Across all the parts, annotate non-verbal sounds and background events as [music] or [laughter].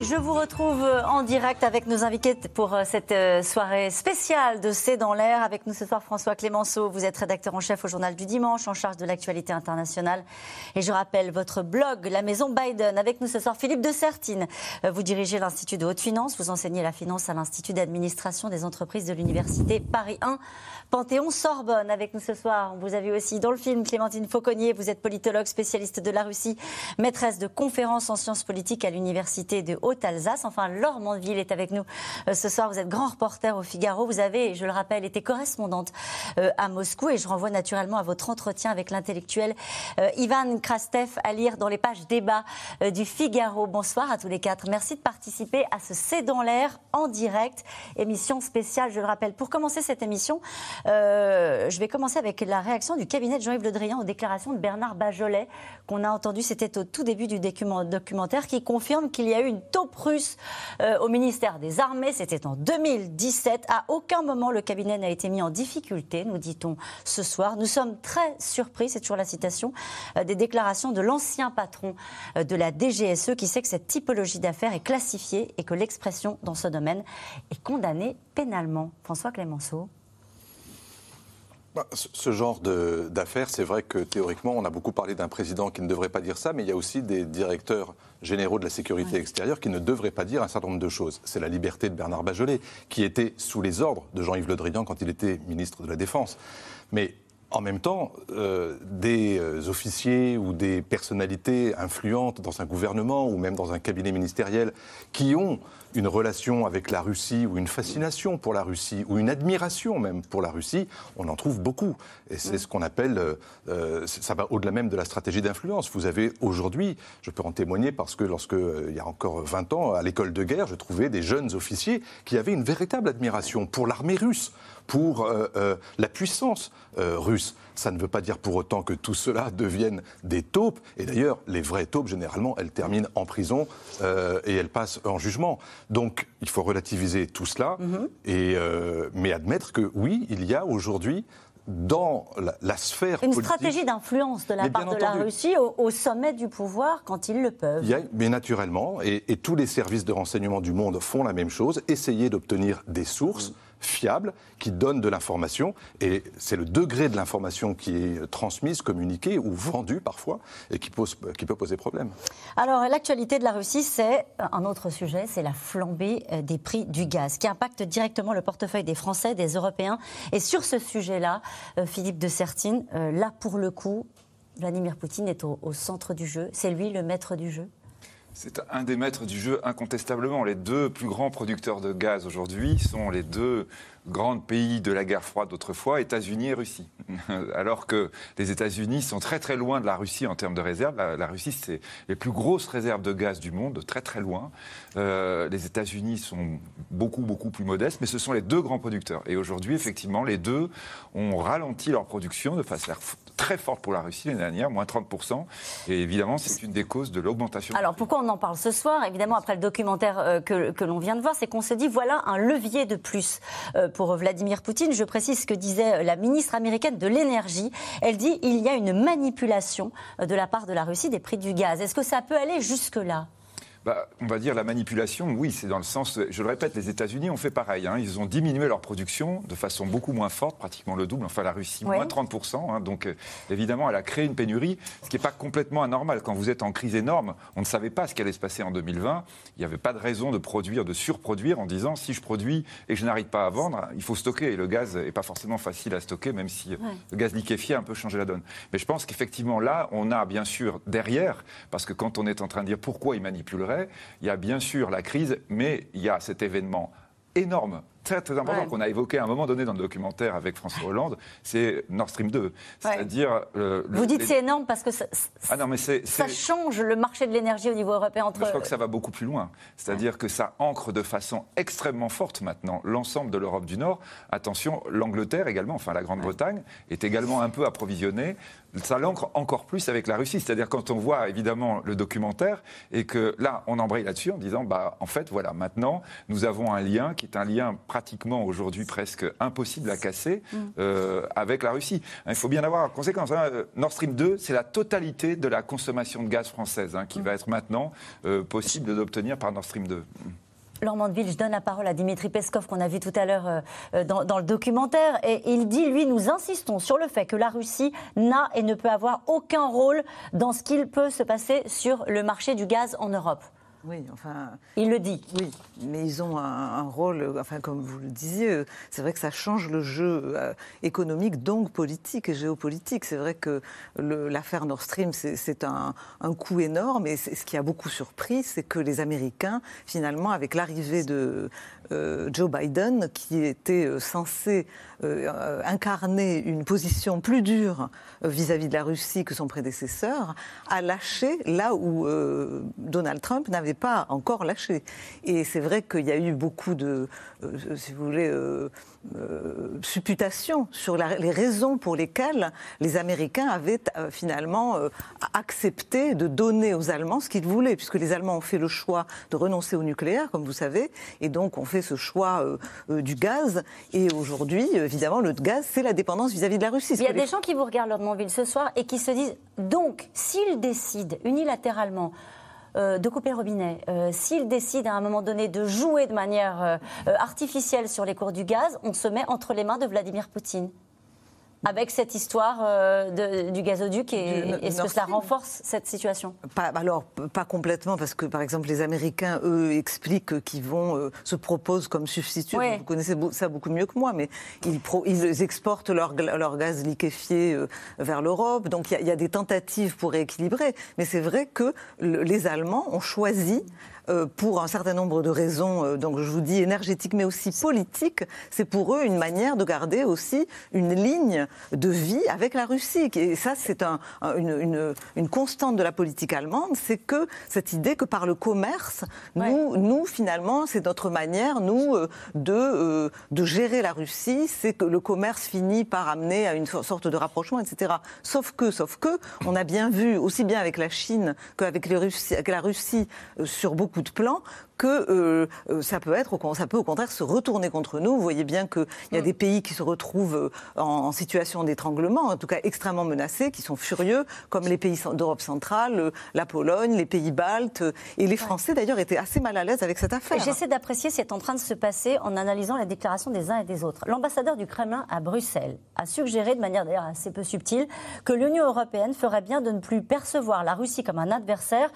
Je vous retrouve euh, en direct avec nos invités pour euh, cette euh, soirée spéciale de C'est dans l'air. Avec nous ce soir François Clémenceau, vous êtes rédacteur en chef au journal du dimanche, en charge de l'actualité internationale. Et je rappelle votre blog La Maison Biden. Avec nous ce soir Philippe de Sertine. Vous dirigez l'Institut de haute finance, vous enseignez la finance à l'Institut d'administration des entreprises de l'Université Paris 1. Panthéon Sorbonne avec nous ce soir. Vous avez aussi dans le film Clémentine Fauconnier, vous êtes politologue spécialiste de la Russie, maîtresse de conférences en sciences politiques à l'Université de Haute-Alsace. Enfin, Laure Mandeville est avec nous euh, ce soir. Vous êtes grand reporter au Figaro. Vous avez, je le rappelle, été correspondante euh, à Moscou et je renvoie naturellement à votre entretien avec l'intellectuel euh, Ivan Krastev à lire dans les pages débat du Figaro. Bonsoir à tous les quatre. Merci de participer à ce C'est dans l'air en direct, émission spéciale, je le rappelle. Pour commencer cette émission, je vais commencer avec la réaction du cabinet de Jean-Yves Le Drian aux déclarations de Bernard Bajolet, qu'on a entendu, c'était au tout début du documentaire, qui confirme qu'il y a eu une euh, au ministère des Armées. C'était en 2017. À aucun moment, le cabinet n'a été mis en difficulté, nous dit-on ce soir. Nous sommes très surpris, c'est toujours la citation, euh, des déclarations de l'ancien patron de la DGSE qui sait que cette typologie d'affaires est classifiée et que l'expression dans ce domaine est condamnée pénalement. François Clémenceau. Bah, ce genre d'affaires, c'est vrai que théoriquement, on a beaucoup parlé d'un président qui ne devrait pas dire ça, mais il y a aussi des directeurs généraux de la sécurité extérieure qui ne devraient pas dire un certain nombre de choses. C'est la liberté de Bernard Bajolet, qui était sous les ordres de Jean-Yves Le Drian quand il était ministre de la Défense. Mais en même temps, euh, des euh, officiers ou des personnalités influentes dans un gouvernement ou même dans un cabinet ministériel qui ont une relation avec la Russie ou une fascination pour la Russie ou une admiration même pour la Russie, on en trouve beaucoup. Et c'est mm. ce qu'on appelle, euh, ça va au-delà même de la stratégie d'influence. Vous avez aujourd'hui, je peux en témoigner parce que lorsque, il y a encore 20 ans, à l'école de guerre, je trouvais des jeunes officiers qui avaient une véritable admiration pour l'armée russe, pour euh, euh, la puissance euh, russe. Ça ne veut pas dire pour autant que tout cela [laughs] devienne des taupes. Et d'ailleurs, les vraies taupes, généralement, elles terminent en prison et elles passent en jugement. Donc, il faut relativiser tout cela, mhm. et, mais admettre que oui, il y a aujourd'hui dans la, sphère Une stratégie d'influence de la part de la Russie au, sommet du pouvoir quand ils le peuvent. Il y a, mais naturellement, et, tous les services de renseignement du monde font la même chose, essayer d'obtenir des sources. Mm fiable, qui donne de l'information, et c'est le degré de l'information qui est transmise, communiquée ou vendue parfois, et qui, peut poser problème. Alors, l'actualité de la Russie, c'est un autre sujet, c'est la flambée euh, des prix du gaz, qui impacte directement le portefeuille des Français, des Européens. Et sur ce sujet-là, euh, Philippe de Sertine, euh, là pour le coup, Vladimir Poutine est au centre du jeu. C'est lui le maître du jeu? C'est un des maîtres du jeu incontestablement. Les deux plus grands producteurs de gaz aujourd'hui sont les deux grands pays de la guerre froide d'autrefois, États-Unis et Russie. [laughs] Alors que les États-Unis sont très très loin de la Russie en termes de réserves. La, Russie, c'est les plus grosses réserves de gaz du monde, très très loin. Euh, les États-Unis sont beaucoup beaucoup plus modestes, mais ce sont les deux grands producteurs. Et aujourd'hui, effectivement, les deux ont ralenti leur production de façon très forte pour la Russie l'année dernière, moins 30%. Et évidemment, c'est une des causes de l'augmentation. Alors pourquoi on en parle ce soir? Évidemment, après le documentaire euh, que, que l'on vient de voir, c'est qu'on se dit voilà un levier de plus euh, pour Vladimir Poutine. Je précise ce que disait la ministre américaine de l'énergie. Elle dit il y a une manipulation de la part de la Russie des prix du gaz. Est-ce que ça peut aller jusque-là? Bah, on va dire la manipulation, oui, c'est dans le sens, je le répète, les États-Unis ont fait pareil. Hein. ils ont diminué leur production de façon beaucoup moins forte, pratiquement le double. Enfin, la Russie, moins 30%. Hein. donc, euh, évidemment, elle a créé une pénurie, ce qui n'est pas complètement anormal. Quand vous êtes en crise énorme, on ne savait pas ce qui allait se passer en 2020. Il n'y avait pas de raison de produire, de surproduire en disant si je produis et que je n'arrive pas à vendre, il faut stocker. Et le gaz n'est pas forcément facile à stocker, même si le gaz liquéfié a un peu changé la donne. Mais je pense qu'effectivement, là, on a bien sûr derrière, parce que quand on est en train de dire pourquoi ils manipuleraient, il y a bien sûr la crise, mais il y a cet événement énorme très, très important qu'on a évoqué à un moment donné dans le documentaire avec François Hollande, c'est Nord Stream 2. C'est-à-dire. Vous dites c'est énorme parce que ça, ah non, mais ça change le marché de l'énergie au niveau européen entre. je crois que ça va beaucoup plus loin. C'est-à-dire que ça ancre de façon extrêmement forte maintenant l'ensemble de l'Europe du Nord. Attention, l'Angleterre également, enfin la Grande-Bretagne, est également un peu approvisionnée. Ça l'ancre encore plus avec la Russie. C'est-à-dire quand on voit évidemment le documentaire et que là, on embraye là-dessus en disant, bah, en fait, voilà, maintenant, nous avons un lien qui est un lien pratique pratiquement aujourd'hui presque impossible à casser mm. euh, avec la Russie. Il faut bien avoir en conséquence. Hein. Nord Stream 2, c'est la totalité de la consommation de gaz française hein, qui mm. va être maintenant euh, possible d'obtenir par Nord Stream 2. Laurent Mandeville, je donne la parole à Dimitri Peskov qu'on a vu tout à l'heure euh, dans, dans, le documentaire. Et il dit, lui, nous insistons sur le fait que la Russie n'a et ne peut avoir aucun rôle dans ce qu'il peut se passer sur le marché du gaz en Europe. Oui, enfin. Il le dit. Oui, mais ils ont un, rôle, enfin, comme vous le disiez, c'est vrai que ça change le jeu euh, économique, donc politique et géopolitique. C'est vrai que l'affaire Nord Stream, c'est un, un, coût énorme. Et ce qui a beaucoup surpris, c'est que les Américains, finalement, avec l'arrivée de Joe Biden, qui était euh, censé euh, incarner une position plus dure vis-à-vis de la Russie que son prédécesseur, a lâché là où Donald Trump n'avait pas encore lâché. Et c'est vrai qu'il y a eu beaucoup de, supputations sur les raisons pour lesquelles les Américains avaient finalement accepté de donner aux Allemands ce qu'ils voulaient, puisque les Allemands ont fait le choix de renoncer au nucléaire, comme vous savez, et donc on fait ce choix euh, euh, du gaz. Et aujourd'hui, évidemment, le gaz, c'est la dépendance vis-à-vis de la Russie. Il y a des gens qui vous regardent, Lord Monville, ce soir et qui se disent donc, s'ils décident unilatéralement euh, de couper le robinet, s'ils décident à un moment donné de jouer de manière artificielle sur les cours du gaz, on se met entre les mains de Vladimir Poutine avec cette histoire euh, du gazoduc et est-ce que cela renforce cette situation? Pas, Alors, pas complètement, parce que par exemple, les Américains, eux, expliquent qu'ils vont, euh, se proposent comme substitut. Vous connaissez ça beaucoup mieux que moi, mais ils, ils exportent leur, leur, gaz liquéfié euh, vers l'Europe. Donc, il y, a des tentatives pour rééquilibrer. Mais c'est vrai que les Allemands ont choisi pour un certain nombre de raisons, euh, donc je vous dis énergétiques, mais aussi politiques. C'est pour eux une manière de garder aussi une ligne de vie avec la Russie. Et ça, c'est un, une, une, constante de la politique allemande, c'est que cette idée que par le commerce, nous, nous finalement, c'est notre manière, nous, euh, de, de gérer la Russie, c'est que le commerce finit par amener à une sorte de rapprochement, etc. Sauf que, sauf que, on a bien vu, aussi bien avec la Chine qu'avec la Russie, sur beaucoup de plan que euh, euh, ça peut être, ça peut au contraire se retourner contre nous. Vous voyez bien qu'il y a mm. des pays qui se retrouvent euh, en, situation d'étranglement, en tout cas extrêmement menacés, qui sont furieux, comme les pays d'Europe centrale, la Pologne, les pays baltes. Et les Français, d'ailleurs, étaient assez mal à l'aise avec cette affaire. J'essaie d'apprécier ce qui est en train de se passer en analysant la déclaration des uns et des autres. L'ambassadeur du Kremlin à Bruxelles a suggéré, de manière d'ailleurs assez peu subtile, que l'Union européenne ferait bien de ne plus percevoir la Russie comme un adversaire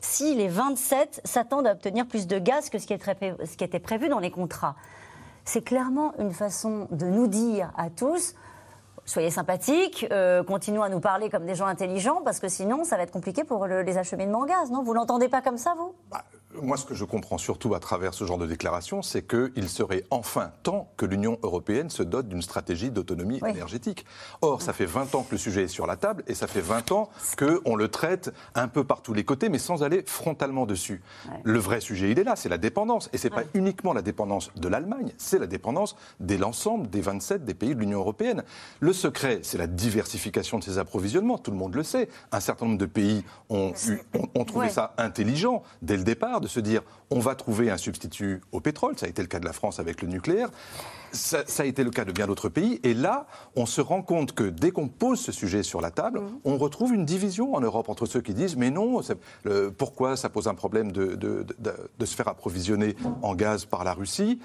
si les 27 s'attendent à obtenir plus de gaz que ce qui, était prévu dans les contrats. C'est clairement une façon de nous dire à tous soyez sympathiques, euh, continuons à nous parler comme des gens intelligents, parce que sinon, ça va être compliqué pour les acheminements en gaz, non? Vous l'entendez pas comme ça, vous? Bah, moi, ce que je comprends surtout à travers ce genre de déclaration, c'est qu'il serait enfin temps que l'Union européenne se dote d'une stratégie d'autonomie énergétique. Or, ça fait 20 ans que le sujet est sur la table et ça fait 20 ans qu'on le traite un peu par tous les côtés, mais sans aller frontalement dessus. Le vrai sujet, il est là, c'est la dépendance. Et ce n'est pas uniquement la dépendance de l'Allemagne, c'est la dépendance de l'ensemble des 27 des pays de l'Union européenne. Le secret, c'est la diversification de ces approvisionnements. Tout le monde le sait. Un certain nombre de pays ont, ont trouvé ça intelligent dès le départ de se dire on va trouver un substitut au pétrole. Ça a été le cas de la France avec le nucléaire. Ça, a été le cas de bien d'autres pays. Et là, on se rend compte que dès qu'on pose ce sujet sur la table, mmh. on retrouve une division en Europe entre ceux qui disent mais non, pourquoi ça pose un problème de, de, se faire approvisionner en gaz par la Russie?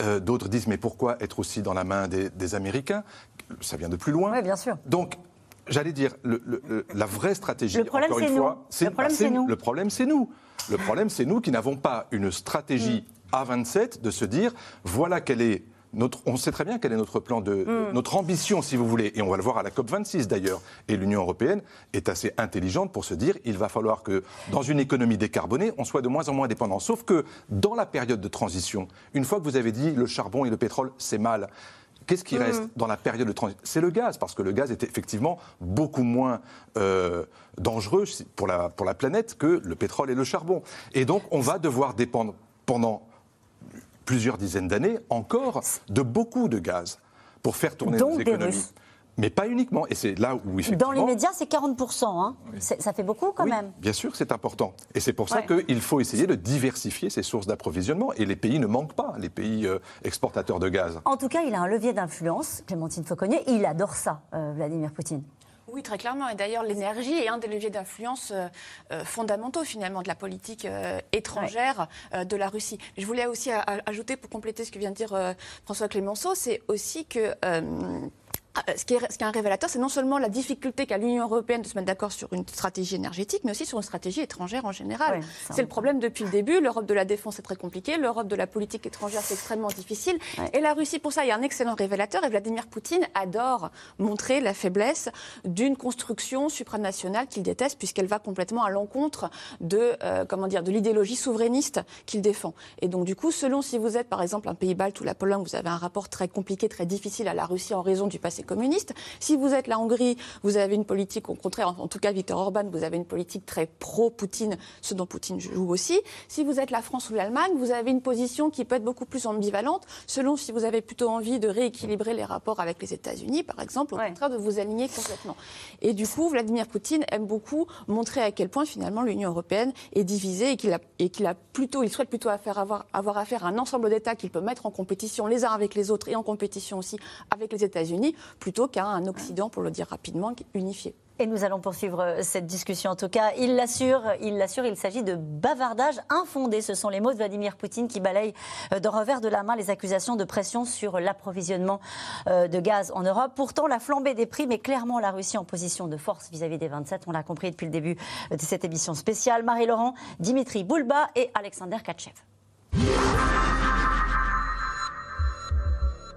Euh, D'autres disent mais pourquoi être aussi dans la main des, Américains? Ça vient de plus loin. Oui, bien sûr. Donc j'allais dire, la vraie stratégie, le problème, encore une fois, c'est le problème, c'est nous. Le problème, c'est nous. Le problème, c'est nous qui n'avons pas une stratégie mm. à 27 de se dire voilà quelle est notre, on sait très bien quel est notre plan, de, mm. notre ambition, si vous voulez, et on va le voir à la COP 26 d'ailleurs. Et l'Union européenne est assez intelligente pour se dire il va falloir que dans une économie décarbonée, on soit de moins en moins dépendant. Sauf que dans la période de transition, une fois que vous avez dit le charbon et le pétrole, c'est mal. Qu'est-ce qui mm. reste dans la période de transition? C'est le gaz, parce que le gaz est effectivement beaucoup moins euh, dangereux pour la, pour la planète que le pétrole et le charbon. Et donc, on va devoir dépendre pendant plusieurs dizaines d'années encore de beaucoup de gaz pour faire tourner nos économies. Mais pas uniquement. Et c'est là où effectivement. Dans les médias, c'est 40%. Hein. Ça fait beaucoup quand même. Bien sûr, c'est important. Et c'est pour ça qu'il faut essayer de diversifier ses sources d'approvisionnement. Et les pays ne manquent pas, les pays euh, exportateurs de gaz. En tout cas, il a un levier d'influence, Clémentine Fauconnier. Il adore ça, euh, Vladimir Poutine. Oui, très clairement. Et d'ailleurs, l'énergie est un des leviers d'influence euh, euh, fondamentaux, finalement, de la politique euh, étrangère de la Russie. Je voulais aussi ajouter, pour compléter ce que vient de dire François Clémenceau, c'est aussi que ah, ce qui, est, un révélateur, c'est non seulement la difficulté qu'a l'Union européenne de se mettre d'accord sur une stratégie énergétique, mais aussi sur une stratégie étrangère en général. c'est le problème depuis le début. L'Europe de la défense est très compliquée, l'Europe de la politique étrangère c'est extrêmement difficile. Et la Russie, pour ça, il y a un excellent révélateur. Et Vladimir Poutine adore montrer la faiblesse d'une construction supranationale qu'il déteste, puisqu'elle va complètement à l'encontre de, euh, comment dire, de l'idéologie souverainiste qu'il défend. Et donc, du coup, selon si vous êtes, par exemple, un pays balte ou la Pologne, vous avez un rapport très compliqué, très difficile à la Russie en raison du passé communiste. Si vous êtes la Hongrie, vous avez une politique, au contraire, en tout cas Viktor Orban, vous avez une politique très pro-Poutine, ce dont Poutine joue aussi. Si vous êtes la France ou l'Allemagne, vous avez une position qui peut être beaucoup plus ambivalente, selon si vous avez plutôt envie de rééquilibrer les rapports avec les États-Unis, par exemple, au contraire de vous aligner complètement. Et du coup, Vladimir Poutine aime beaucoup montrer à quel point finalement l'Union européenne est divisée et qu'il a, et qu'il a plutôt, il souhaite plutôt avoir, avoir affaire à un ensemble d'États qu'il peut mettre en compétition les uns avec les autres et en compétition aussi avec les États-Unis, plutôt qu'à un Occident, pour le dire rapidement, unifié. Et nous allons poursuivre euh, cette discussion. En tout cas, il l'assure, il l'assure, il s'agit de bavardage infondé. Ce sont les mots de Vladimir Poutine qui balayent euh, de revers de la main les accusations de pression sur l'approvisionnement euh, de gaz en Europe. Pourtant, la flambée des prix met clairement la Russie en position de force vis-à-vis des 27. On l'a compris depuis le début de cette émission spéciale. Marie-Laurent, Dimitri Boulba et Alexander Katchev.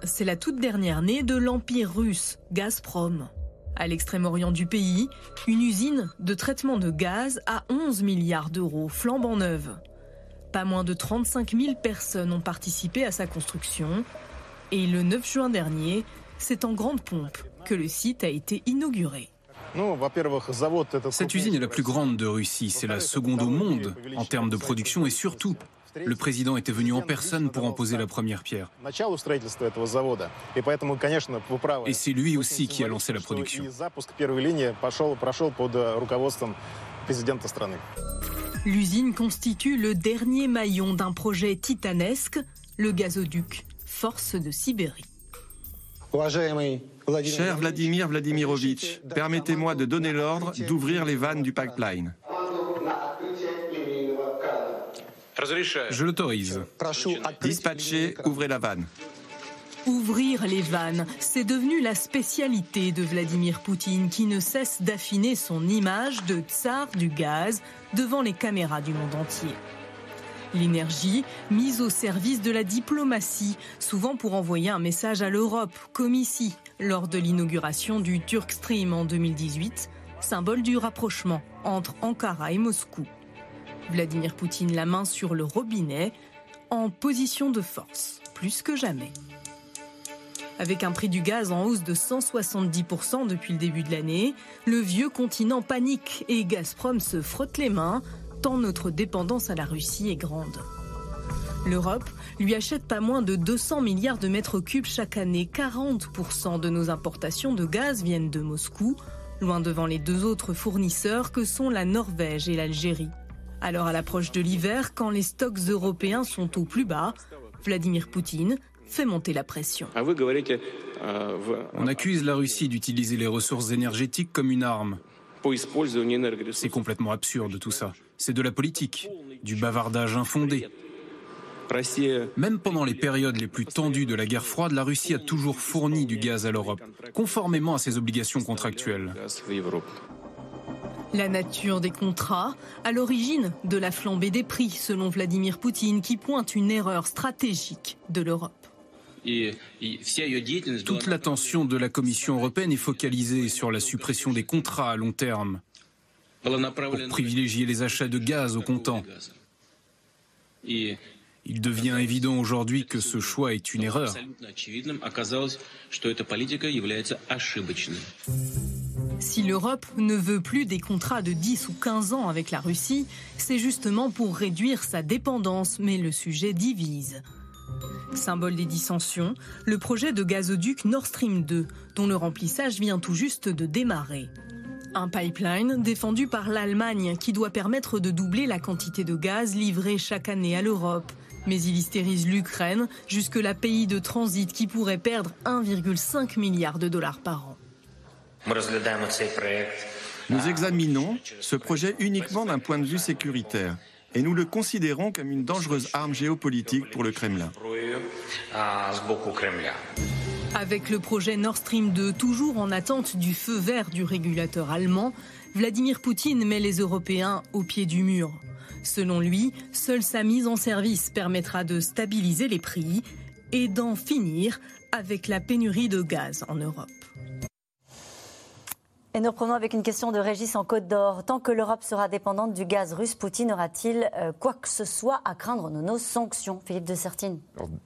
C'est la toute dernière née de l'empire russe, Gazprom. À l'extrême-orient du pays, une usine de traitement de gaz à 11 milliards d'euros flambant neuve. Pas moins de 35 000 personnes ont participé à sa construction. Et le 9 juin dernier, c'est en grande pompe que le site a été inauguré. Cette usine est la plus grande de Russie, c'est la seconde au monde en termes de production et surtout le président était venu en personne pour en poser la première pierre. Et c'est lui aussi qui a lancé la production. L'usine constitue le dernier maillon d'un projet titanesque, le gazoduc, force de Sibérie. Cher Vladimir Vladimirovitch, permettez-moi de donner l'ordre d'ouvrir les vannes du pipeline. Je l'autorise. Dispatchez, ouvrez la vanne. Ouvrir les vannes, c'est devenu la spécialité de Vladimir Poutine qui ne cesse d'affiner son image de tsar du gaz devant les caméras du monde entier. L'énergie mise au service de la diplomatie, souvent pour envoyer un message à l'Europe, comme ici, lors de l'inauguration du Turk Stream en 2018, symbole du rapprochement entre Ankara et Moscou. Vladimir Poutine la main sur le robinet, en position de force, plus que jamais. Avec un prix du gaz en hausse de 170% depuis le début de l'année, le vieux continent panique et Gazprom se frotte les mains, tant notre dépendance à la Russie est grande. L'Europe lui achète pas moins de 200 milliards de mètres cubes chaque année. 40% de nos importations de gaz viennent de Moscou, loin devant les deux autres fournisseurs que sont la Norvège et l'Algérie. Alors à l'approche de l'hiver, quand les stocks européens sont au plus bas, Vladimir Poutine fait monter la pression. On accuse la Russie d'utiliser les ressources énergétiques comme une arme. C'est complètement absurde tout ça. C'est de la politique, du bavardage infondé. Même pendant les périodes les plus tendues de la guerre froide, la Russie a toujours fourni du gaz à l'Europe, conformément à ses obligations contractuelles. La nature des contrats, à l'origine de la flambée des prix, selon Vladimir Poutine, qui pointe une erreur stratégique de l'Europe. Toute l'attention de la Commission européenne est focalisée sur la suppression des contrats à long terme pour privilégier les achats de gaz au comptant. Il devient évident aujourd'hui que ce choix est une erreur. Si l'Europe ne veut plus des contrats de 10 ou 15 ans avec la Russie, c'est justement pour réduire sa dépendance, mais le sujet divise. Symbole des dissensions, le projet de gazoduc Nord Stream 2, dont le remplissage vient tout juste de démarrer. Un pipeline défendu par l'Allemagne qui doit permettre de doubler la quantité de gaz livré chaque année à l'Europe. Mais il hystérise l'Ukraine, jusque-là pays de transit qui pourrait perdre 1,5 milliard de dollars par an. Nous examinons ce projet uniquement d'un point de vue sécuritaire et nous le considérons comme une dangereuse arme géopolitique pour le Kremlin. Avec le projet Nord Stream 2 toujours en attente du feu vert du régulateur allemand, Vladimir Poutine met les Européens au pied du mur. Selon lui, seule sa mise en service permettra de stabiliser les prix et d'en finir avec la pénurie de gaz en Europe. Et nous reprenons avec une question de Régis en Côte d'Or. Tant que l'Europe sera dépendante du gaz russe, Poutine aura-t-il euh, quoi que ce soit à craindre de nos sanctions? Philippe de Sertine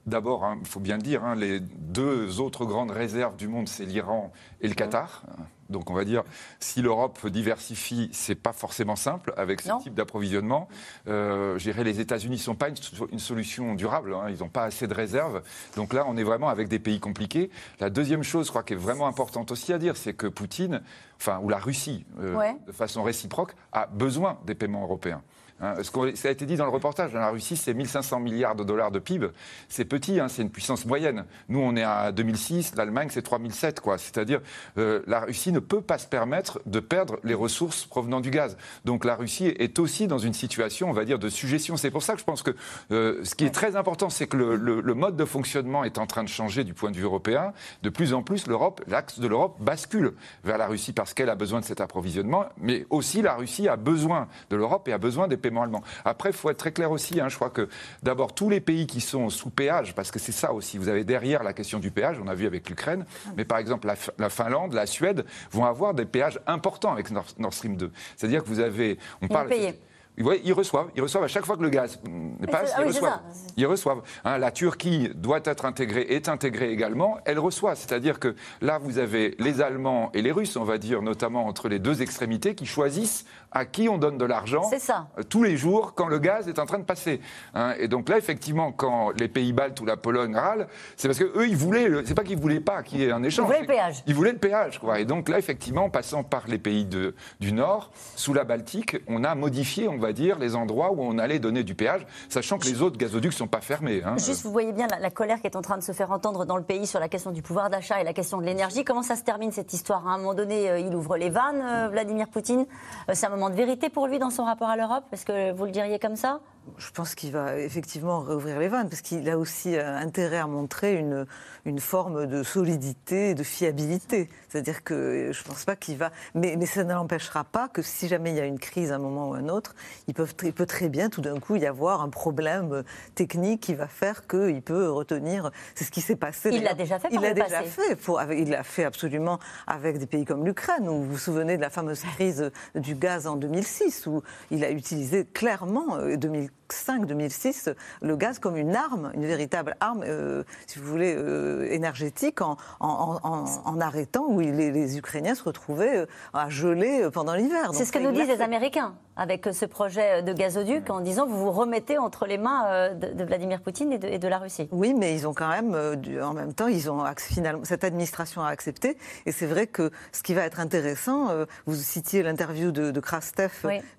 D'abord, il hein, faut bien le dire, hein, les deux autres grandes réserves du monde, c'est l'Iran et le Qatar. Donc on va dire, si l'Europe diversifie, c'est pas forcément simple avec ce type d'approvisionnement. Euh, les États-Unis ne sont pas une, solution durable, hein. ils n'ont pas assez de réserves. Donc là, on est vraiment avec des pays compliqués. La deuxième chose, je crois, qui est vraiment importante aussi à dire, c'est que Poutine, enfin, ou la Russie, euh, de façon réciproque, a besoin des paiements européens. Hein, ça a été dit dans le reportage, la Russie, c'est 1500 milliards de dollars de PIB. C'est petit, hein, c'est une puissance moyenne. Nous, on est à 2006, l'Allemagne, c'est 3007. C'est-à-dire, euh, la Russie ne peut pas se permettre de perdre les ressources provenant du gaz. Donc la Russie est aussi dans une situation, on va dire, de suggestion. C'est pour ça que je pense que euh, ce qui est très important, c'est que le, mode de fonctionnement est en train de changer du point de vue européen. De plus en plus, l'Europe, l'axe de l'Europe bascule vers la Russie parce qu'elle a besoin de cet approvisionnement, mais aussi la Russie a besoin de l'Europe et a besoin des après, il faut être très clair aussi. Hein, je crois que d'abord, tous les pays qui sont sous péage, parce que c'est ça aussi, vous avez derrière la question du péage, on a vu avec l'Ukraine, mais par exemple, la, Finlande, la Suède vont avoir des péages importants avec Nord, Stream 2. C'est-à-dire que vous avez. On parle. ils reçoivent, ils reçoivent à chaque fois que le gaz n'est pas, ils, reçoivent. ils reçoivent. Hein, la Turquie doit être intégrée, est intégrée également, elle reçoit. C'est-à-dire que là, vous avez les Allemands et les Russes, on va dire, notamment entre les deux extrémités, qui choisissent à qui on donne de l'argent euh, tous les jours quand le gaz est en train de passer. Hein. et donc là, effectivement, quand les pays baltes ou la Pologne râlent, c'est parce qu'eux, ils voulaient, c'est pas qu'ils voulaient pas qu'il y ait un échange. Ils voulaient le péage. Ils voulaient le péage, quoi. Et donc là, effectivement, en passant par les pays de, du Nord, sous la Baltique, on a modifié, on va dire, les endroits où on allait donner du péage, sachant que les autres gazoducs sont pas fermés. Hein. Juste, vous voyez bien la, colère qui est en train de se faire entendre dans le pays sur la question du pouvoir d'achat et la question de l'énergie. Comment ça se termine cette histoire À un moment donné, euh, il ouvre les vannes, euh, Vladimir Poutine. c'est un moment de vérité pour lui dans son rapport à l'Europe? Est-ce que vous le diriez comme ça? Je pense qu'il va effectivement rouvrir les vannes, parce qu'il a aussi euh, intérêt à montrer une, une forme de solidité et de fiabilité. C'est-à-dire que je ne pense pas qu'il va. Mais, mais ça ne l'empêchera pas que si jamais il y a une crise à un moment ou un autre, il peut, il peut très bien tout d'un coup y avoir un problème technique qui va faire qu'il peut retenir. C'est ce qui s'est passé. Il l'a déjà fait. il l'a déjà fait. Pour, il l'a fait absolument avec des pays comme l'Ukraine. Vous vous souvenez de la fameuse crise du gaz en 2006, où il a utilisé clairement 2000 euh, 2005-2006 le gaz comme une arme, une véritable arme, euh, si vous voulez, euh, énergétique, en, en, arrêtant où les, Ukrainiens se retrouvaient euh, à geler pendant l'hiver. C'est ce que nous disent les Américains avec ce projet de gazoduc en disant vous vous remettez entre les mains de, Vladimir Poutine et de, la Russie. Oui, mais ils ont quand même, en même temps, ils ont finalement cette administration a accepté. Et c'est vrai que ce qui va être intéressant, vous citiez l'interview de, de Krastev.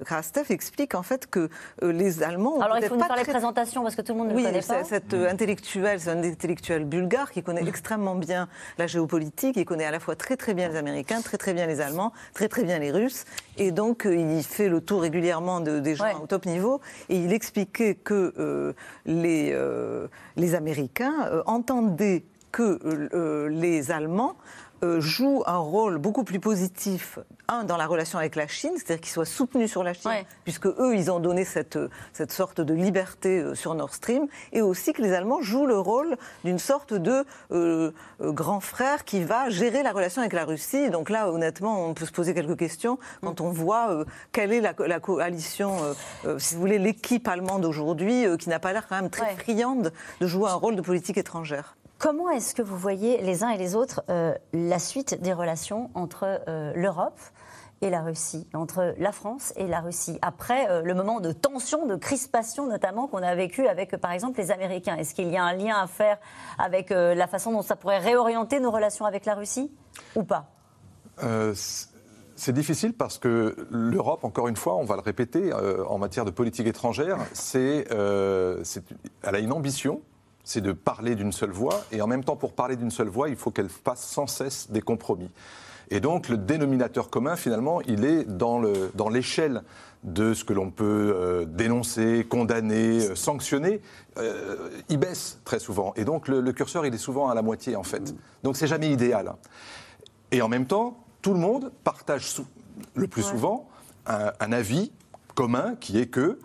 Krastev explique en fait que les Allemands alors il faut nous faire les présentations parce que tout le monde ne le connaît pas. Cet euh, intellectuel, c'est un intellectuel bulgare qui connaît extrêmement bien la géopolitique, il connaît à la fois très très bien les Américains, très très bien les Allemands, très très bien les Russes, et donc euh, il fait le tour régulièrement de, des gens au top niveau, et il expliquait que euh, les, les Américains entendaient que les Allemands euh, joue un rôle beaucoup plus positif, un, dans la relation avec la Chine, c'est-à-dire qu'ils soient soutenus sur la Chine, puisque eux, ils ont donné cette, cette sorte de liberté euh, sur Nord Stream, et aussi que les Allemands jouent le rôle d'une sorte de euh, grand frère qui va gérer la relation avec la Russie. Donc là, honnêtement, on peut se poser quelques questions quand on voit quelle est la, la coalition, si vous voulez, l'équipe allemande aujourd'hui, qui n'a pas l'air quand même très friande de jouer un rôle de politique étrangère. Comment est-ce que vous voyez les uns et les autres euh, la suite des relations entre euh, l'Europe et la Russie, entre la France et la Russie, après euh, le moment de tension, de crispation notamment qu'on a vécu avec, par exemple, les Américains? Est-ce qu'il y a un lien à faire avec la façon dont ça pourrait réorienter nos relations avec la Russie ou pas? C'est difficile parce que l'Europe, encore une fois, on va le répéter, en matière de politique étrangère, c'est, elle a une ambition, c'est de parler d'une seule voix, et en même temps, pour parler d'une seule voix, il faut qu'elle fasse sans cesse des compromis. Et donc le dénominateur commun, finalement, il est dans l'échelle dans de ce que l'on peut euh, dénoncer, condamner, euh, sanctionner, euh, il baisse très souvent. Et donc le, curseur, il est souvent à la moitié, en fait. Donc c'est jamais idéal. Et en même temps, tout le monde partage le plus souvent un, avis commun qui est que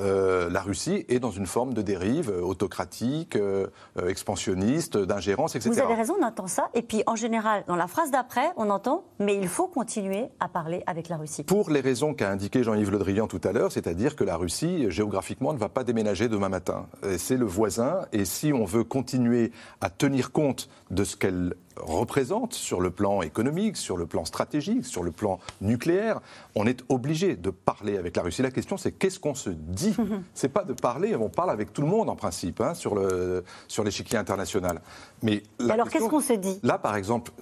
euh, la Russie est dans une forme de dérive euh, autocratique, euh, expansionniste, d'ingérence, etc. Vous avez raison, on entend ça. Et puis, en général, dans la phrase d'après, on entend mais il faut continuer à parler avec la Russie. Pour les raisons qu'a indiqué Jean-Yves Le Drian tout à l'heure, c'est-à-dire que la Russie, géographiquement, ne va pas déménager demain matin. C'est le voisin. Et si on veut continuer à tenir compte de ce qu'elle représente sur le plan économique, sur le plan stratégique, sur le plan nucléaire, on est obligé de parler avec la Russie. La question, c'est qu'est-ce qu'on se dit [laughs] C'est pas de parler, on parle avec tout le monde en principe hein, sur le sur l'échiquier international. Mais alors, qu'est-ce qu'on se dit Là, par exemple,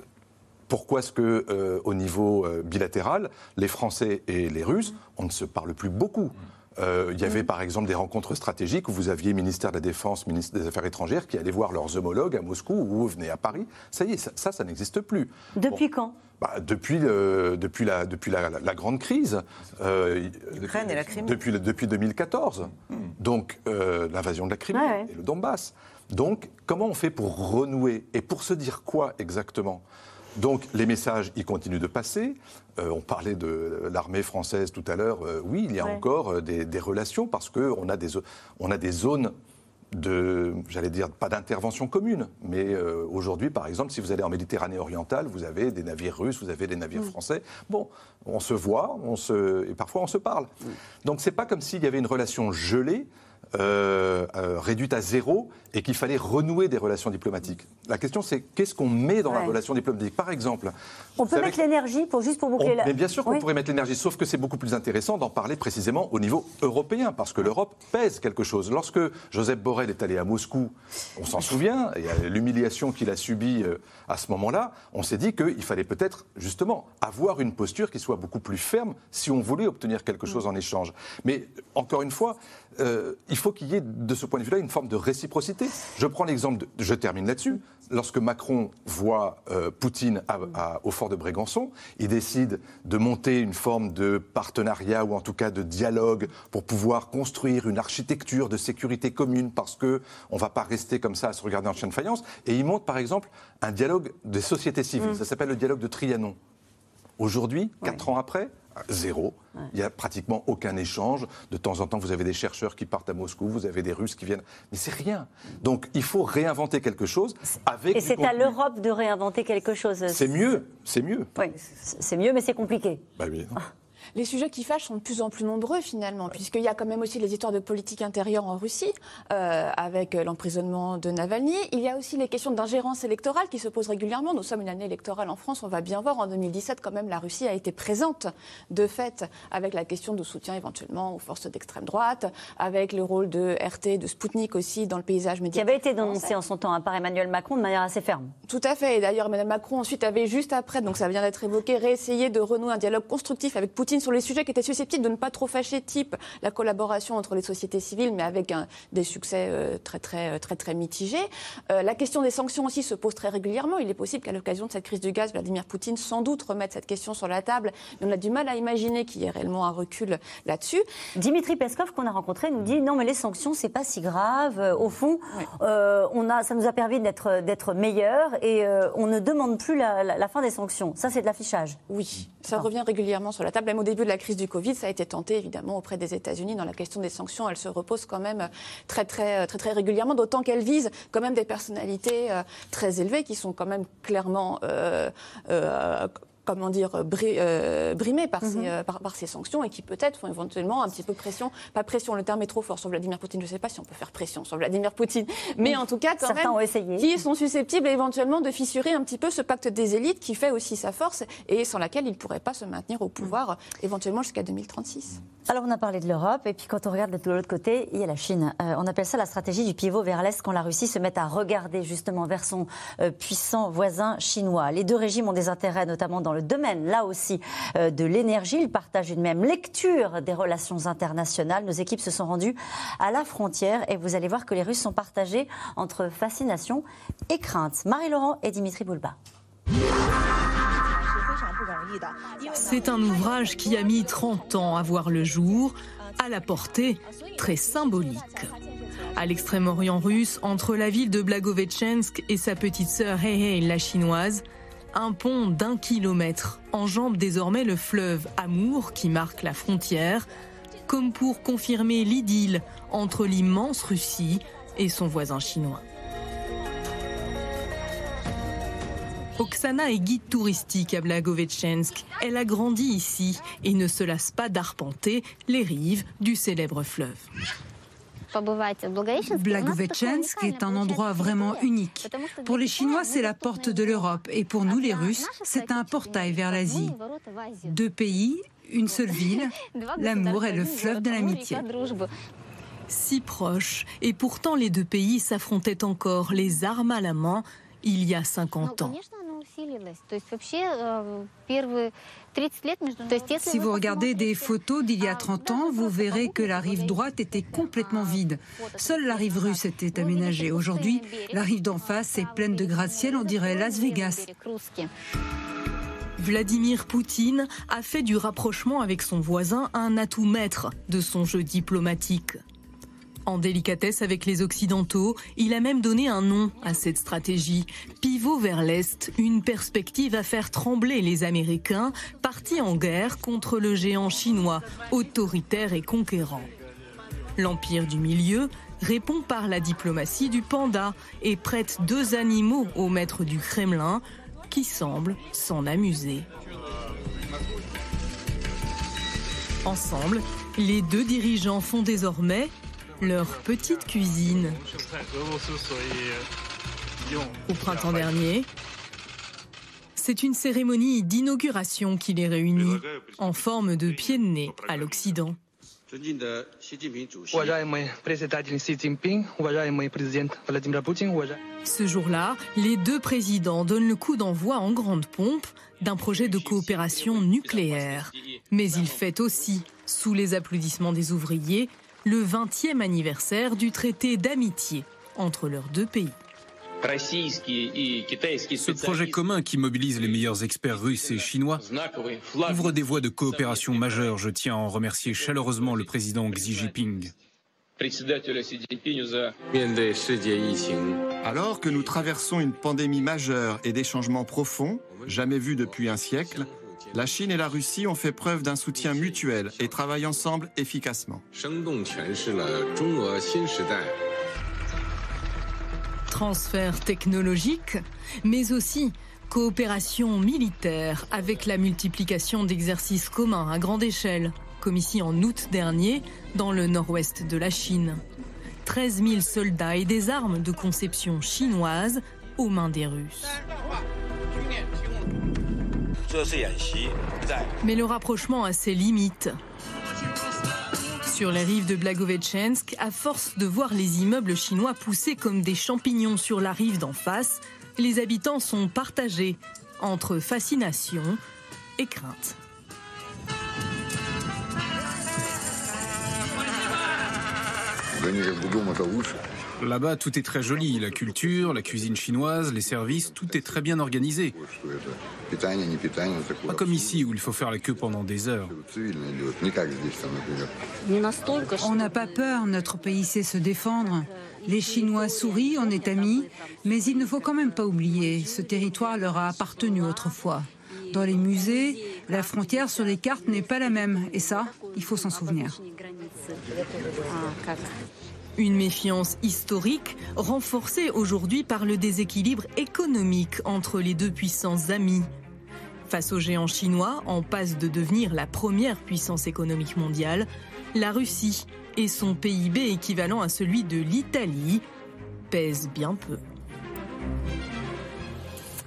pourquoi est-ce que, euh, au niveau euh, bilatéral, les Français et les Russes, on ne se parle plus beaucoup? Euh, il y avait par exemple des rencontres stratégiques où vous aviez ministère de la Défense, ministre des Affaires étrangères qui allaient voir leurs homologues à Moscou ou vous venez à Paris. Ça y est, ça, ça, n'existe plus. Depuis quand? Bah, depuis, depuis, la, depuis la, grande crise. Euh, L'Ukraine et la Crimée. Depuis, depuis 2014. Hmm. Donc, euh, l'invasion de la Crimée et le Donbass. Donc, comment on fait pour renouer Et pour se dire quoi exactement? Donc les messages, ils continuent de passer. Euh, on parlait de l'armée française tout à l'heure. Euh, oui, il y a encore euh, des, relations parce qu'on a, des, on a des zones de, j'allais dire, pas d'intervention commune, mais aujourd'hui, par exemple, si vous allez en Méditerranée orientale, vous avez des navires russes, vous avez des navires français. Bon, on se voit, on se, et parfois on se parle. Donc, mm. Donc c'est pas comme s'il y avait une relation gelée. Euh, euh, réduite à zéro et qu'il fallait renouer des relations diplomatiques. La question, c'est qu'est-ce qu'on met dans la relation diplomatique? Par exemple. On peut mettre l'énergie pour juste pour boucler la. Mais bien sûr qu'on pourrait mettre l'énergie, sauf que c'est beaucoup plus intéressant d'en parler précisément au niveau européen, parce que l'Europe pèse quelque chose. Lorsque Joseph Borrell est allé à Moscou, on s'en souvient, et l'humiliation qu'il a subie euh, à ce moment-là, on s'est dit qu'il fallait peut-être justement avoir une posture qui soit beaucoup plus ferme si on voulait obtenir quelque chose en échange. Mais encore une fois, euh, il faut qu'il y ait de ce point de vue-là une forme de réciprocité. Je prends l'exemple, je termine là-dessus, lorsque Macron voit euh, Poutine au fort de Brégançon, il décide de monter une forme de partenariat ou en tout cas de dialogue pour pouvoir construire une architecture de sécurité commune parce que on va pas rester comme ça à se regarder en chien de faïence. Et il monte par exemple un dialogue des sociétés civiles. Mm. Ça s'appelle le dialogue de Trianon. Aujourd'hui, quatre ans après, zéro. Il n'y a pratiquement aucun échange. De temps en temps, vous avez des chercheurs qui partent à Moscou, vous avez des Russes qui viennent. Mais c'est rien. Donc il faut réinventer quelque chose avec. Et c'est à l'Europe de réinventer quelque chose. C'est mieux, c'est mieux. Oui, c'est mieux, mais c'est compliqué. Bah oui. Les sujets qui fâchent sont de plus en plus nombreux finalement, puisqu'il y a quand même aussi les histoires de politique intérieure en Russie, euh, avec l'emprisonnement de Navalny. Il y a aussi les questions d'ingérence électorale qui se posent régulièrement. Nous sommes une année électorale en France, on va bien voir. En 2017, quand même, la Russie a été présente de fait avec la question de soutien éventuellement aux forces d'extrême droite, avec le rôle de RT, de Sputnik aussi dans le paysage médiatique. Qui avait été dénoncé en son temps hein, par Emmanuel Macron de manière assez ferme. Tout à fait. Et d'ailleurs, Emmanuel Macron ensuite avait juste après, donc ça vient d'être évoqué, réessayé de renouer un dialogue constructif avec Poutine sur les sujets qui étaient susceptibles de ne pas trop fâcher, type la collaboration entre les sociétés civiles, mais avec un, des succès euh, très, très, euh, très, très, mitigés. Euh, la question des sanctions aussi se pose très régulièrement. Il est possible qu'à l'occasion de cette crise du gaz, Vladimir Poutine sans doute remette cette question sur la table. Mais on a du mal à imaginer qu'il y ait réellement un recul là-dessus. Dimitri Peskov, qu'on a rencontré, nous dit non, mais les sanctions, c'est pas si grave. Au fond, on a, ça nous a permis d'être meilleurs et on ne demande plus la, la fin des sanctions. Ça, c'est de l'affichage. Oui, ça revient régulièrement sur la table. Même au début de la crise du Covid, ça a été tenté évidemment auprès des États-Unis. Dans la question des sanctions, elle se repose quand même très très très très régulièrement, d'autant qu'elle vise quand même des personnalités euh, très élevées qui sont quand même clairement euh, euh, comment dire, brimés par, ces, mhm. par, ces sanctions et qui peut-être font éventuellement un petit peu pression, pas pression, le terme est trop fort sur Vladimir Poutine, je ne sais pas si on peut faire pression sur Vladimir Poutine, mais en tout cas, quand même, qui sont susceptibles éventuellement de fissurer un petit peu ce pacte des élites qui fait aussi sa force et sans laquelle il ne pourrait pas se maintenir au pouvoir éventuellement jusqu'à 2036. Alors on a parlé de l'Europe et puis quand on regarde de l'autre côté, il y a la Chine. Euh, on appelle ça la stratégie du pivot vers l'Est quand la Russie se met à regarder justement vers son euh, puissant voisin chinois. Les deux régimes ont des intérêts notamment dans le domaine, là aussi, euh, de l'énergie. Ils partagent une même lecture des relations internationales. Nos équipes se sont rendues à la frontière et vous allez voir que les Russes sont partagés entre fascination et crainte. Marie-Laurent et Dimitri Boulba. C'est un ouvrage qui a mis 30 ans à voir le jour, à la portée très symbolique. À l'extrême-orient russe, entre la ville de Blagovetchensk et sa petite sœur Heihe la chinoise, un pont d'un kilomètre enjambe désormais le fleuve Amour qui marque la frontière, comme pour confirmer l'idylle entre l'immense Russie et son voisin chinois. Oksana est guide touristique à Blagovetchensk. Elle a grandi ici et ne se lasse pas d'arpenter les rives du célèbre fleuve. Blagovetchensk est un endroit vraiment unique. Pour les Chinois, c'est la porte de l'Europe et pour nous, les Russes, c'est un portail vers l'Asie. Deux pays, une seule [laughs] ville, l'amour est le fleuve de l'amitié. Si proches, et pourtant les deux pays s'affrontaient encore, les armes à la main, il y a 50 ans. Si vous regardez des photos d'il y a 30 ans, vous verrez que la rive droite était complètement vide. Seule la rive russe était aménagée. Aujourd'hui, la rive d'en face est pleine de gratte-ciel, on dirait Las Vegas. Vladimir Poutine a fait du rapprochement avec son voisin un atout maître de son jeu diplomatique. En délicatesse avec les Occidentaux, il a même donné un nom à cette stratégie. Pivot vers l'Est, une perspective à faire trembler les Américains, partis en guerre contre le géant chinois, autoritaire et conquérant. L'Empire du Milieu répond par la diplomatie du panda et prête deux animaux au maître du Kremlin, qui semble s'en amuser. Ensemble, les deux dirigeants font désormais leur petite cuisine. Au printemps dernier, c'est une cérémonie d'inauguration qui les réunit, en forme de pied de nez à l'Occident. Ce jour-là, les deux présidents donnent le coup d'envoi en grande pompe d'un projet de coopération nucléaire. Mais il fait aussi, sous les applaudissements des ouvriers, le 20e anniversaire du traité d'amitié entre leurs deux pays. Ce projet commun qui mobilise les meilleurs experts russes et chinois ouvre des voies de coopération majeures. Je tiens à en remercier chaleureusement le président Xi Jinping. Alors que nous traversons une pandémie majeure et des changements profonds, jamais vus depuis un siècle, la Chine et la Russie ont fait preuve d'un soutien mutuel et travaillent ensemble efficacement. Transfert technologique, mais aussi coopération militaire avec la multiplication d'exercices communs à grande échelle, comme ici en août dernier dans le nord-ouest de la Chine. 13 000 soldats et des armes de conception chinoise aux mains des Russes. Mais le rapprochement a ses limites. Sur les rives de Blagovetchensk, à force de voir les immeubles chinois pousser comme des champignons sur la rive d'en face, les habitants sont partagés entre fascination et crainte. Là-bas, tout est très joli. La culture, la cuisine chinoise, les services, tout est très bien organisé. Pas comme ici où il faut faire la queue pendant des heures. On n'a pas peur, notre pays sait se défendre. Les Chinois sourient, on est amis, mais il ne faut quand même pas oublier, ce territoire leur a appartenu autrefois. Dans les musées, la frontière sur les cartes n'est pas la même, et ça, il faut s'en souvenir. Une méfiance historique renforcée aujourd'hui par le déséquilibre économique entre les deux puissances amies. Face aux géants chinois, en passe de devenir la première puissance économique mondiale, la Russie et son PIB équivalent à celui de l'Italie pèsent bien peu.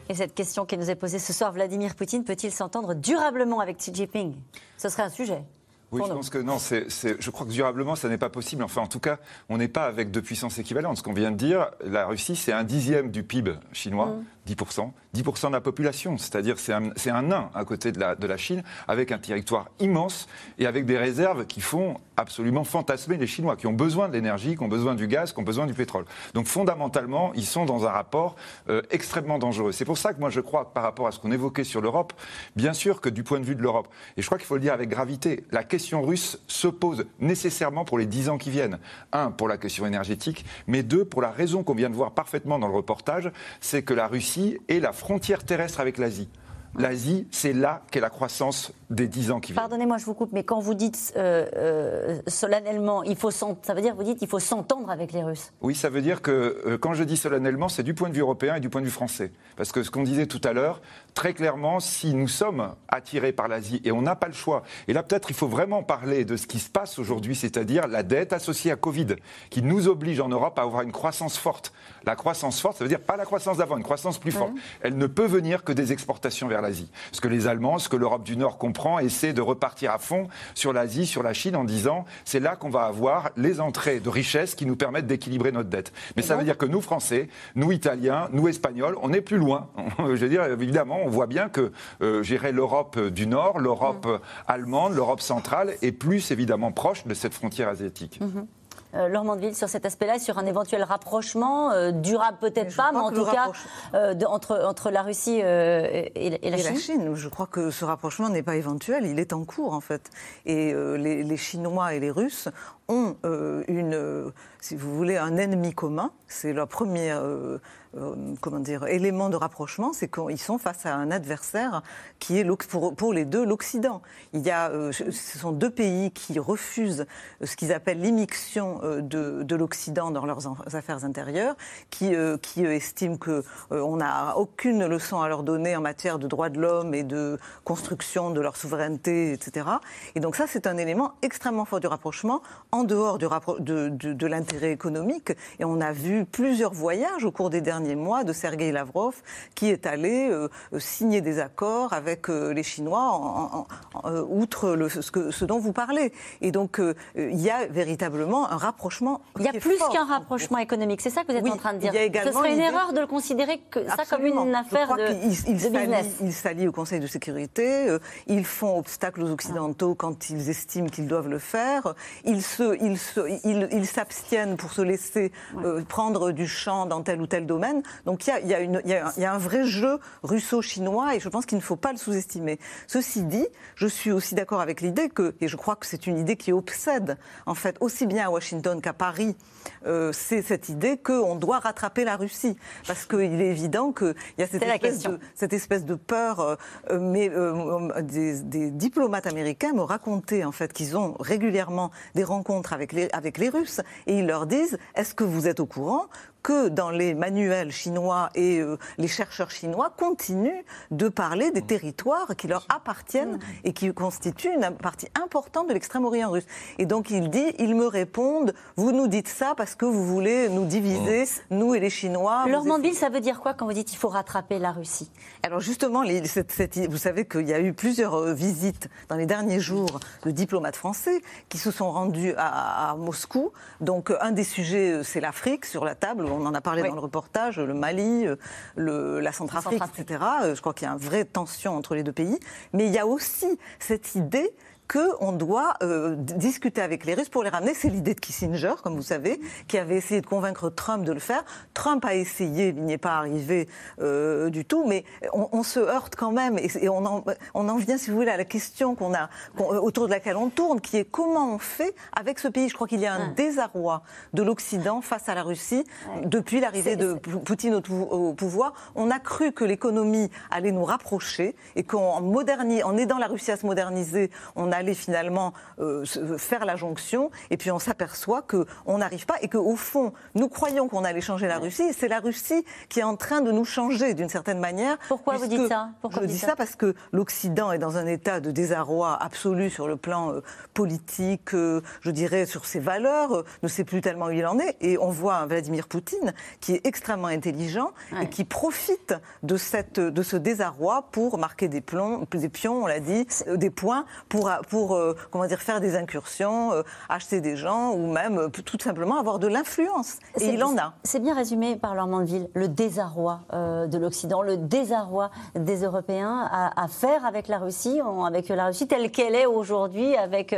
Et cette question qui nous est posée ce soir, Vladimir Poutine peut-il s'entendre durablement avec Xi Jinping? Ce serait un sujet. Oui, je pense que non. je crois que durablement, ça n'est pas possible. Enfin, en tout cas, on n'est pas avec deux puissances équivalentes. Ce qu'on vient de dire, la Russie, c'est un dixième du PIB chinois. Mmh. 10%, 10% de la population, c'est-à-dire c'est un, nain à côté de la, de la Chine, avec un territoire immense et avec des réserves qui font absolument fantasmer les Chinois, qui ont besoin de l'énergie, qui ont besoin du gaz, qui ont besoin du pétrole. Donc fondamentalement, ils sont dans un rapport euh, extrêmement dangereux. C'est pour ça que moi je crois, par rapport à ce qu'on évoquait sur l'Europe, bien sûr que du point de vue de l'Europe, et je crois qu'il faut le dire avec gravité, la question russe se pose nécessairement pour les dix ans qui viennent. Un, pour la question énergétique, mais deux, pour la raison qu'on vient de voir parfaitement dans le reportage, c'est que la Russie et la frontière terrestre avec l'Asie. L'Asie, c'est là qu'est la croissance des 10 ans qui viennent. Pardonnez-moi, je vous coupe, mais quand vous dites euh, euh, solennellement, il faut ça veut dire vous dites il faut s'entendre avec les Russes. Oui, ça veut dire que euh, quand je dis solennellement, c'est du point de vue européen et du point de vue français. Parce que ce qu'on disait tout à l'heure, très clairement, si nous sommes attirés par l'Asie et on n'a pas le choix, et là peut-être il faut vraiment parler de ce qui se passe aujourd'hui, c'est-à-dire la dette associée à Covid, qui nous oblige en Europe à avoir une croissance forte. La croissance forte, ça veut dire pas la croissance d'avant, une croissance plus forte. Elle ne peut venir que des exportations vers l'Asie. Ce que les Allemands, ce que l'Europe du Nord comprend, essaie de repartir à fond sur l'Asie, sur la Chine, en disant c'est là qu'on va avoir les entrées de richesses qui nous permettent d'équilibrer notre dette. Mais ça veut dire que nous, Français, nous, Italiens, nous, Espagnols, on est plus loin. [laughs] Je veux dire, évidemment, on voit bien que euh, l'Europe du Nord, l'Europe mm. allemande, l'Europe centrale est plus évidemment proche de cette frontière asiatique. Mm-hmm euh, Laure Mandeville, sur cet aspect-là, sur un éventuel rapprochement, euh, durable peut-être pas, mais en tout cas euh, entre, entre la Russie et, la Chine. la Chine, je crois que ce rapprochement n'est pas éventuel, il est en cours en fait. Et les, les, Chinois et les Russes ont une, si vous voulez, un ennemi commun. C'est leur premier euh, comment dire, élément de rapprochement, c'est qu'ils sont face à un adversaire qui est pour, les deux l'Occident. Euh, ce sont deux pays qui refusent ce qu'ils appellent l'immixtion euh, de, de l'Occident dans leurs affaires intérieures, qui, estiment que on n'a aucune leçon à leur donner en matière de droits de l'homme et de construction de leur souveraineté, etc. Et donc ça, c'est un élément extrêmement fort du rapprochement, en dehors de, de, de l'intérêt économique. Et on a vu plusieurs voyages au cours des derniers mois de Sergei Lavrov, qui est allé euh, signer des accords avec euh, les Chinois, euh, outre le, ce, que, ce, dont vous parlez. Et donc, il y a véritablement un rapprochement. Il y a plus qu'un rapprochement économique, c'est ça que vous êtes en train de dire. Ce serait une erreur de le considérer que ça comme une affaire de, il, business. Ils s'allient au Conseil de sécurité, ils font obstacle aux Occidentaux quand ils estiment qu'ils doivent le faire, ils s'abstiennent pour se laisser prendre du champ dans tel ou tel domaine. Donc il y a, un vrai jeu russo-chinois et je pense qu'il ne faut pas le sous-estimer. Ceci dit, je suis aussi d'accord avec l'idée que, et je crois que c'est une idée qui obsède en fait aussi bien à Washington qu'à Paris, euh, c'est cette idée qu'on doit rattraper la Russie. Parce qu'il est évident qu'il y a cette espèce, de, cette espèce, de, peur. Euh, mais euh, des, des, diplomates américains me racontaient en fait qu'ils ont régulièrement des rencontres avec les, avec les Russes et ils leur disent est-ce que vous êtes au courant que dans les manuels chinois et euh, les chercheurs chinois continuent de parler des territoires qui leur appartiennent et qui constituent une partie importante de l'extrême-orient russe. Et donc il dit, ils me répondent, vous nous dites ça parce que vous voulez nous diviser, nous et les Chinois. Leur ville, ça veut dire quoi quand vous dites qu'il faut rattraper la Russie? Alors justement, les, vous savez qu'il y a eu plusieurs euh, visites dans les derniers jours de diplomates français qui se sont rendus à, à Moscou. Donc un des sujets, euh, c'est l'Afrique sur la table on en a parlé dans le reportage, le Mali, euh, le, la Centrafrique, etc. Euh, je crois qu'il y a une vraie tension entre les deux pays. Mais il y a aussi cette idée qu'on doit euh, discuter avec les Russes pour les ramener. C'est l'idée de Kissinger, comme vous savez, qui avait essayé de convaincre Trump de le faire. Trump a essayé, il n'y est pas arrivé euh, du tout, mais on, se heurte quand même et, on, en, on, en, vient, si vous voulez, à la question qu'on a, autour de laquelle on tourne, qui est comment on fait avec ce pays. Je crois qu'il y a un désarroi de l'Occident face à la Russie depuis l'arrivée de Poutine au, pouvoir. On a cru que l'économie allait nous rapprocher et qu'en en aidant la Russie à se moderniser, on a aller finalement faire la jonction, et puis on s'aperçoit qu'on n'arrive pas, et qu'au fond, nous croyons qu'on allait changer la Russie, et c'est la Russie qui est en train de nous changer d'une certaine manière. Pourquoi vous dites ça? Je dis ça parce que l'Occident est dans un état de désarroi absolu sur le plan politique, je dirais sur ses valeurs, ne sait plus tellement où il en est, et on voit Vladimir Poutine qui est extrêmement intelligent et qui profite de, cette, de ce désarroi pour marquer des, plombs, des pions, on l'a dit, euh, des points, pour, pour euh, comment dire, faire des incursions, euh, acheter des gens ou même tout simplement avoir de l'influence. Et il en a. C'est bien résumé par Laurent Mandeville, le désarroi de l'Occident, le désarroi des Européens à, faire avec la Russie, avec la Russie telle qu'elle est aujourd'hui, avec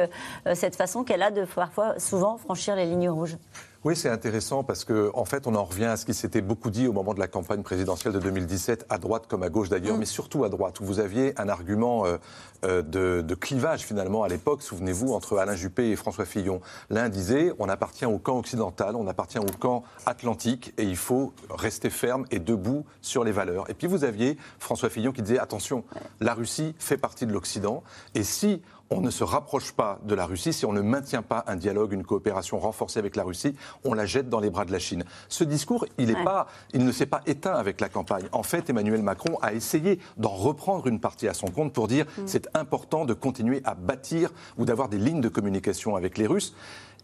cette façon qu'elle a de parfois, souvent, franchir les lignes rouges. Oui, c'est intéressant parce qu'en en fait, on en revient à ce qui s'était beaucoup dit au moment de la campagne présidentielle de 2017, à droite comme à gauche d'ailleurs, mm. mais surtout à droite, où vous aviez un argument euh, euh, de, clivage finalement à l'époque, souvenez-vous, entre Alain Juppé et François Fillon. L'un disait on appartient au camp occidental, on appartient au camp atlantique et il faut rester ferme et debout sur les valeurs. Et puis vous aviez François Fillon qui disait attention, la Russie fait partie de l'Occident et si on ne se rapproche pas de la Russie, si on ne maintient pas un dialogue, une coopération renforcée avec la Russie, on la jette dans les bras de la Chine. Ce discours, il, pas, il ne s'est pas éteint avec la campagne. En fait, Emmanuel Macron a essayé d'en reprendre une partie à son compte pour dire mm. c'est important de continuer à bâtir ou d'avoir des lignes de communication avec les Russes.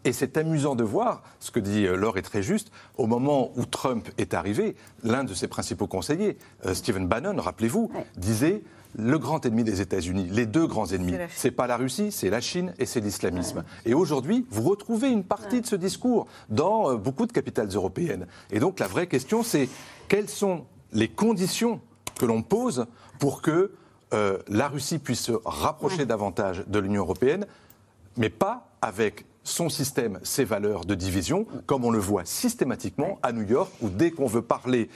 Et c'est amusant de voir, ce que dit euh, Laure est très juste, au moment où Trump est arrivé, l'un de ses principaux conseillers, euh, Stephen Bannon, rappelez-vous, disait le grand ennemi des États-Unis, les deux grands ennemis, c'est pas la Russie, c'est la Chine et c'est l'islamisme. Et aujourd'hui, vous retrouvez une partie de ce discours dans euh, beaucoup de capitales européennes. Et donc la vraie question, c'est quelles sont les conditions que l'on pose pour que euh, la Russie puisse se rapprocher davantage de l'Union européenne, mais pas avec son système, ses valeurs de division, comme on le voit systématiquement à New York, où dès qu'on veut parler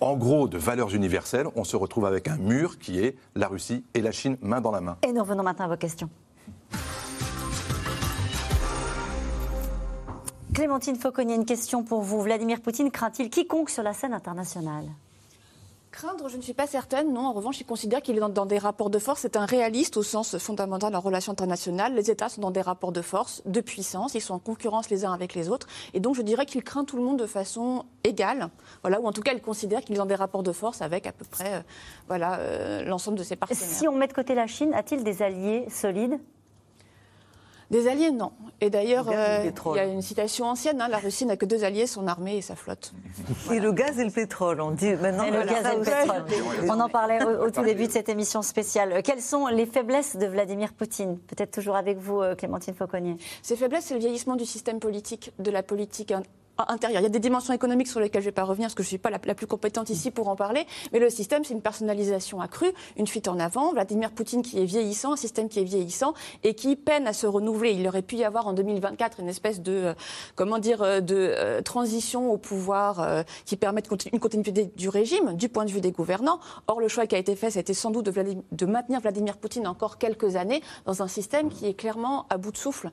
en gros de valeurs universelles, on se retrouve avec un mur qui est la Russie et la Chine main dans la main. Et nous revenons maintenant à vos questions. Clémentine Fauconnier, une question pour vous. Vladimir Poutine craint-il quiconque sur la scène internationale? Craindre, je ne suis pas certaine. Non, en revanche, il considère qu'il est dans, des rapports de force. C'est un réaliste au sens fondamental en relations internationales. Les États sont dans des rapports de force, de puissance. Ils sont en concurrence les uns avec les autres. Et donc, je dirais qu'il craint tout le monde de façon égale. Voilà, ou en tout cas, il considère qu'il est dans des rapports de force avec à peu près euh, voilà, euh, l'ensemble de ses partenaires. Si on met de côté la Chine, a-t-il des alliés solides? Des alliés, non. Et d'ailleurs, euh, il y a une citation ancienne hein, la Russie n'a que deux alliés, son armée et sa flotte. Et le gaz et le pétrole, on dit maintenant. le gaz et le pétrole. On en parlait au, tout début de cette émission spéciale. Quelles sont les faiblesses de Vladimir Poutine? Peut-être toujours avec vous, euh, Clémentine Fauconnier. Ces faiblesses, c'est le vieillissement du système politique, de la politique Il y a des dimensions économiques sur lesquelles je ne vais pas revenir parce que je ne suis pas la, plus compétente ici pour en parler, mais le système, c'est une personnalisation accrue, une fuite en avant. Vladimir Poutine qui est vieillissant, un système qui est vieillissant et qui peine à se renouveler. Il aurait pu y avoir en 2024 une espèce de, euh, comment dire, euh, de euh, transition au pouvoir qui permette une continuité du régime du point de vue des gouvernants. Or, le choix qui a été fait, c'était sans doute de, de, maintenir Vladimir Poutine encore quelques années dans un système qui est clairement à bout de souffle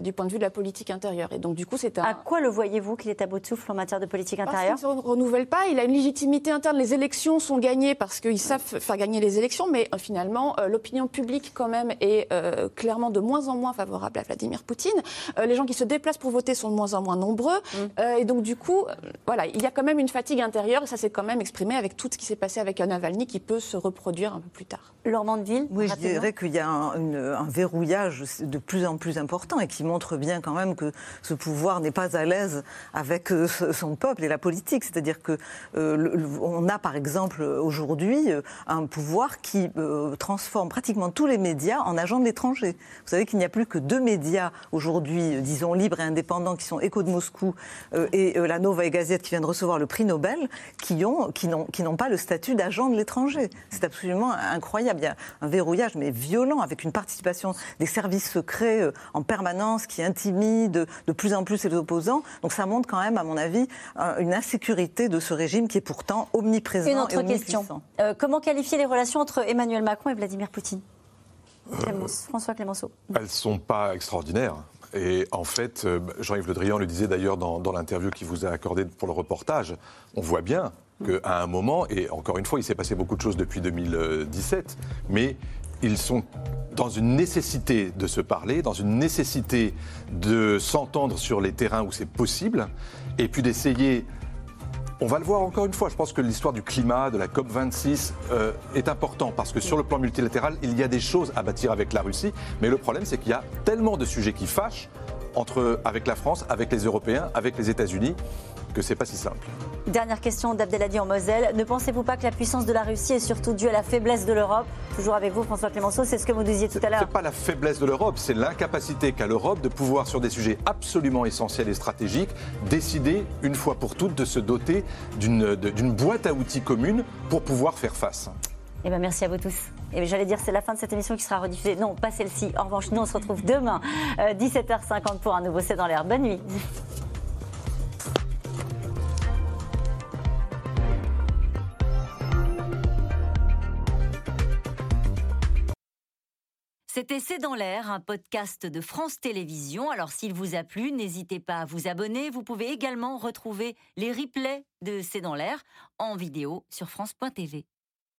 du point de vue de la politique intérieure. Et donc, du coup, c'est un... À quoi le voyez-vous qu'il est à bout de souffle en matière de politique intérieure Parce qu'il ne se renouvelle pas, il a une légitimité interne. Les élections sont gagnées parce qu'ils savent faire gagner les élections, mais euh, finalement, euh, l'opinion publique quand même est euh, clairement de moins en moins favorable à Vladimir Poutine. les gens qui se déplacent pour voter sont de moins en moins nombreux. Mm. et donc, du coup, voilà, il y a quand même une fatigue intérieure, et ça s'est quand même exprimé avec tout ce qui s'est passé avec Navalny qui peut se reproduire un peu plus tard. Laure Mandeville Oui, je dirais qu'il y a un, un, verrouillage de plus en plus important et qui montre bien quand même que ce pouvoir n'est pas à l'aise avec euh, [laughs] son peuple et la politique. C'est-à-dire que euh, on a par exemple aujourd'hui euh, un pouvoir qui transforme pratiquement tous les médias en agents de l'étranger. Vous savez qu'il n'y a plus que deux médias aujourd'hui, disons libres et indépendants, qui sont Echo de Moscou et la Novae Gazette qui vient de recevoir le prix Nobel, qui n'ont pas le statut d'agent de l'étranger. C'est absolument incroyable. Il y a un verrouillage mais violent avec une participation des services secrets en permanence qui intimide de plus en plus les opposants. Donc ça montre quand même, à mon avis, une insécurité de ce régime qui est pourtant omniprésent. Une autre question. Euh, comment qualifier les relations entre Emmanuel Macron et Vladimir Poutine euh, François Clémenceau. Elles ne sont pas extraordinaires. Et en fait, euh, Jean-Yves Le Drian le disait d'ailleurs dans, dans l'interview qu'il vous a accordée pour le reportage, on voit bien qu'à un moment, et encore une fois, il s'est passé beaucoup de choses depuis 2017, mais ils sont dans une nécessité de se parler, dans une nécessité de s'entendre sur les terrains où c'est possible, et puis d'essayer on va le voir encore une fois. Je pense que l'histoire du climat, de la COP26 euh, est important parce que sur le plan multilatéral, il y a des choses à bâtir avec la Russie. Mais le problème, c'est qu'il y a tellement de sujets qui fâchent entre, avec la France, avec les Européens, avec les États-Unis que c'est pas si simple. Dernière question d'Abdelhadi en Moselle. Ne pensez-vous pas que la puissance de la Russie est surtout due à la faiblesse de l'Europe? Toujours avec vous, François Clémenceau, c'est ce que vous disiez tout à l'heure. C'est pas la faiblesse de l'Europe, c'est l'incapacité qu'a l'Europe de pouvoir, sur des sujets absolument essentiels et stratégiques, décider une fois pour toutes de se doter d'une boîte à outils commune pour pouvoir faire face. Eh ben merci à vous tous. Et j'allais dire, c'est la fin de cette émission qui sera rediffusée. Non, pas celle-ci. En revanche, nous, on se retrouve demain, 17h50 euh, pour un nouveau C'est dans l'air. Bonne nuit. C'était C'est dans l'air, un podcast de France Télévisions. Alors s'il vous a plu, n'hésitez pas à vous abonner. Vous pouvez également retrouver les replays de C'est dans l'air en vidéo sur France.tv.